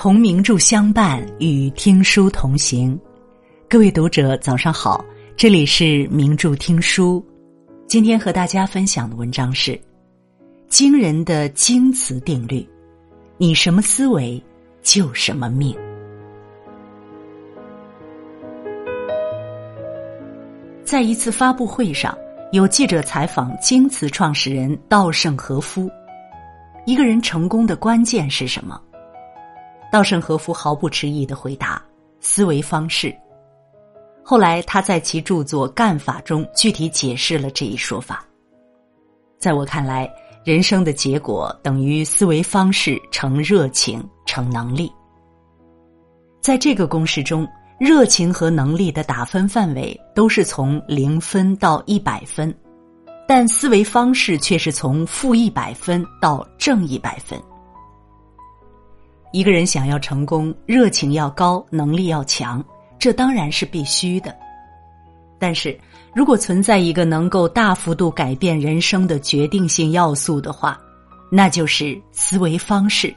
同名著相伴，与听书同行。各位读者，早上好，这里是名著听书。今天和大家分享的文章是惊人的京词定律：你什么思维，就什么命。在一次发布会上，有记者采访京瓷创始人稻盛和夫：一个人成功的关键是什么？稻盛和夫毫不迟疑的回答：“思维方式。”后来他在其著作《干法》中具体解释了这一说法。在我看来，人生的结果等于思维方式乘热情乘能力。在这个公式中，热情和能力的打分范围都是从零分到一百分，但思维方式却是从负一百分到正一百分。一个人想要成功，热情要高，能力要强，这当然是必须的。但是如果存在一个能够大幅度改变人生的决定性要素的话，那就是思维方式。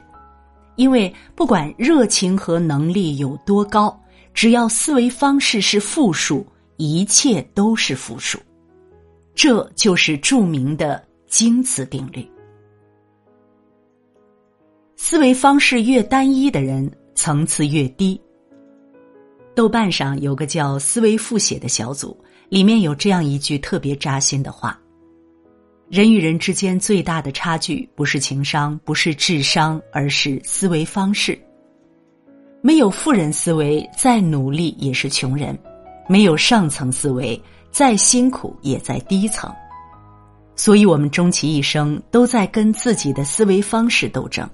因为不管热情和能力有多高，只要思维方式是负数，一切都是负数。这就是著名的京瓷定律。思维方式越单一的人，层次越低。豆瓣上有个叫“思维复写”的小组，里面有这样一句特别扎心的话：“人与人之间最大的差距，不是情商，不是智商，而是思维方式。没有富人思维，再努力也是穷人；没有上层思维，再辛苦也在低层。所以，我们终其一生都在跟自己的思维方式斗争。”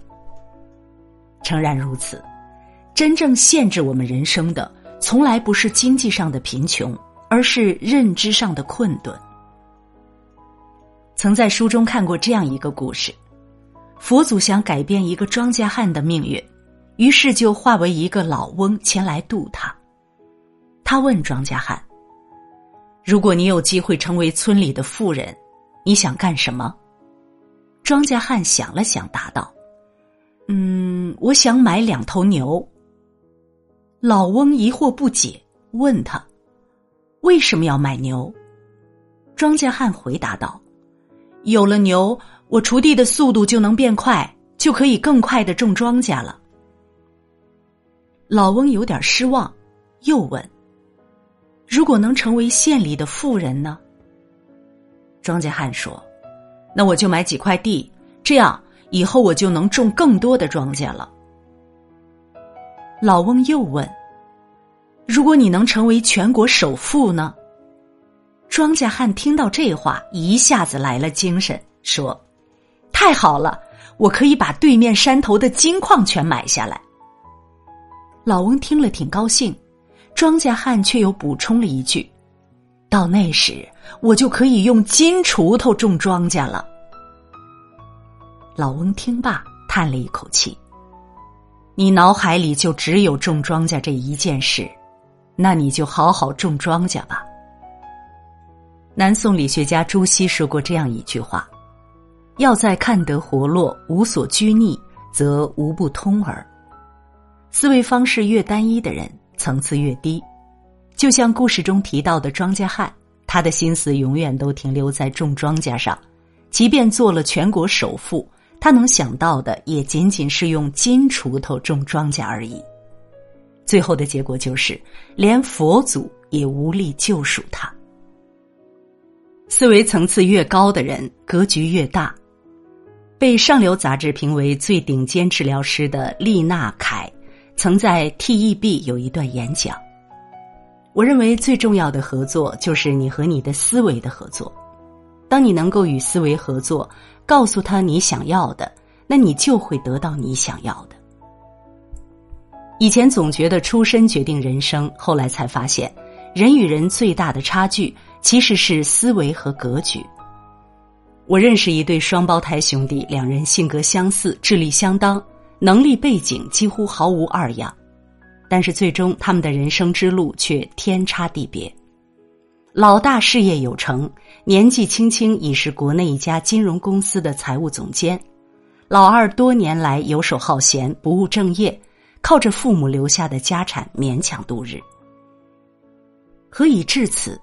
诚然如此，真正限制我们人生的，从来不是经济上的贫穷，而是认知上的困顿。曾在书中看过这样一个故事：佛祖想改变一个庄稼汉的命运，于是就化为一个老翁前来度他。他问庄稼汉：“如果你有机会成为村里的富人，你想干什么？”庄稼汉想了想，答道。嗯，我想买两头牛。老翁疑惑不解，问他：“为什么要买牛？”庄稼汉回答道：“有了牛，我锄地的速度就能变快，就可以更快的种庄稼了。”老翁有点失望，又问：“如果能成为县里的富人呢？”庄稼汉说：“那我就买几块地，这样。”以后我就能种更多的庄稼了。老翁又问：“如果你能成为全国首富呢？”庄稼汉听到这话，一下子来了精神，说：“太好了，我可以把对面山头的金矿全买下来。”老翁听了挺高兴，庄稼汉却又补充了一句：“到那时，我就可以用金锄头种庄稼了。”老翁听罢，叹了一口气：“你脑海里就只有种庄稼这一件事，那你就好好种庄稼吧。”南宋理学家朱熹说过这样一句话：“要在看得活络，无所拘泥，则无不通耳。”思维方式越单一的人，层次越低。就像故事中提到的庄稼汉，他的心思永远都停留在种庄稼上，即便做了全国首富。他能想到的也仅仅是用金锄头种庄稼而已，最后的结果就是连佛祖也无力救赎他。思维层次越高的人，格局越大。被上流杂志评为最顶尖治疗师的丽娜凯，曾在 TEB 有一段演讲。我认为最重要的合作就是你和你的思维的合作。当你能够与思维合作。告诉他你想要的，那你就会得到你想要的。以前总觉得出身决定人生，后来才发现，人与人最大的差距其实是思维和格局。我认识一对双胞胎兄弟，两人性格相似，智力相当，能力背景几乎毫无二样，但是最终他们的人生之路却天差地别。老大事业有成。年纪轻轻已是国内一家金融公司的财务总监，老二多年来游手好闲，不务正业，靠着父母留下的家产勉强度日。何以至此？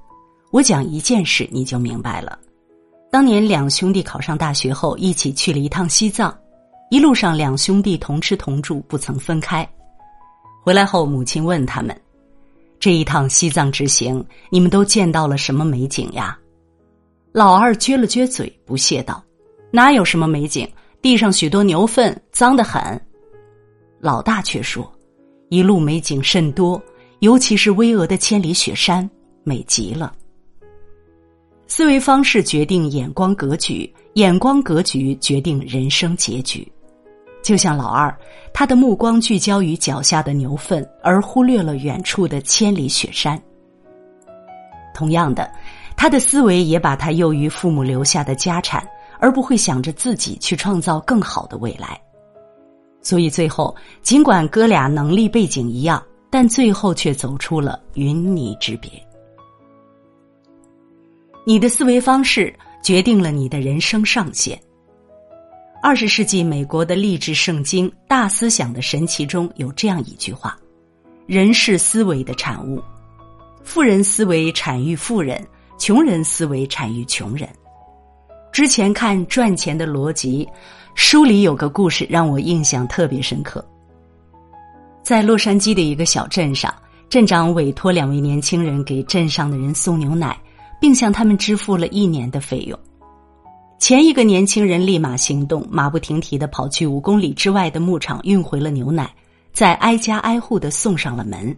我讲一件事你就明白了。当年两兄弟考上大学后，一起去了一趟西藏，一路上两兄弟同吃同住，不曾分开。回来后，母亲问他们：“这一趟西藏之行，你们都见到了什么美景呀？”老二撅了撅嘴，不屑道：“哪有什么美景？地上许多牛粪，脏得很。”老大却说：“一路美景甚多，尤其是巍峨的千里雪山，美极了。”思维方式决定眼光格局，眼光格局决定人生结局。就像老二，他的目光聚焦于脚下的牛粪，而忽略了远处的千里雪山。同样的，他的思维也把他囿于父母留下的家产，而不会想着自己去创造更好的未来。所以最后，尽管哥俩能力背景一样，但最后却走出了云泥之别。你的思维方式决定了你的人生上限。二十世纪美国的励志圣经《大思想的神奇》中有这样一句话：“人是思维的产物，富人思维产于富人，穷人思维产于穷人。”之前看《赚钱的逻辑》，书里有个故事让我印象特别深刻。在洛杉矶的一个小镇上，镇长委托两位年轻人给镇上的人送牛奶。并向他们支付了一年的费用。前一个年轻人立马行动，马不停蹄的跑去五公里之外的牧场运回了牛奶，再挨家挨户的送上了门。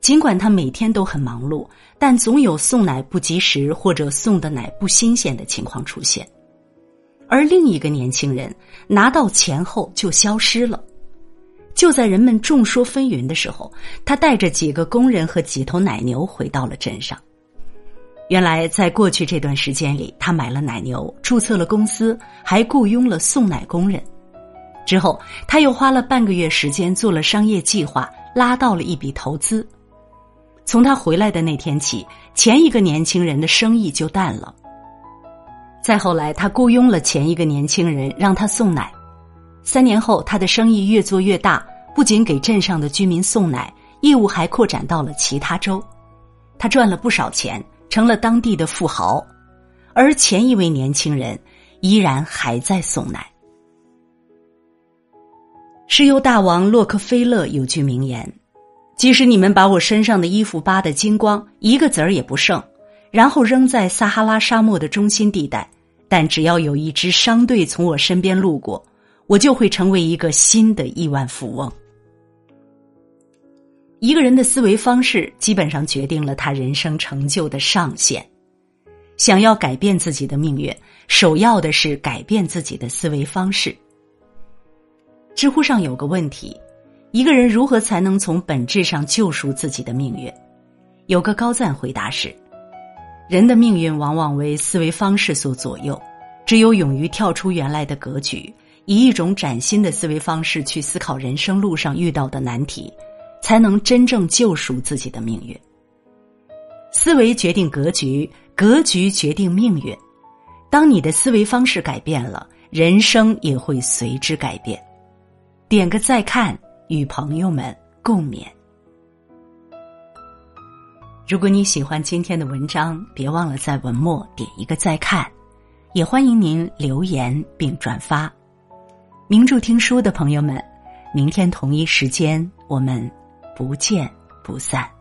尽管他每天都很忙碌，但总有送奶不及时或者送的奶不新鲜的情况出现。而另一个年轻人拿到钱后就消失了。就在人们众说纷纭的时候，他带着几个工人和几头奶牛回到了镇上。原来，在过去这段时间里，他买了奶牛，注册了公司，还雇佣了送奶工人。之后，他又花了半个月时间做了商业计划，拉到了一笔投资。从他回来的那天起，前一个年轻人的生意就淡了。再后来，他雇佣了前一个年轻人，让他送奶。三年后，他的生意越做越大，不仅给镇上的居民送奶，业务还扩展到了其他州。他赚了不少钱。成了当地的富豪，而前一位年轻人依然还在送奶。石油大王洛克菲勒有句名言：“即使你们把我身上的衣服扒得精光，一个子儿也不剩，然后扔在撒哈拉沙漠的中心地带，但只要有一支商队从我身边路过，我就会成为一个新的亿万富翁。”一个人的思维方式，基本上决定了他人生成就的上限。想要改变自己的命运，首要的是改变自己的思维方式。知乎上有个问题：一个人如何才能从本质上救赎自己的命运？有个高赞回答是：人的命运往往为思维方式所左右，只有勇于跳出原来的格局，以一种崭新的思维方式去思考人生路上遇到的难题。才能真正救赎自己的命运。思维决定格局，格局决定命运。当你的思维方式改变了，人生也会随之改变。点个再看，与朋友们共勉。如果你喜欢今天的文章，别忘了在文末点一个再看，也欢迎您留言并转发。名著听书的朋友们，明天同一时间我们。不见不散。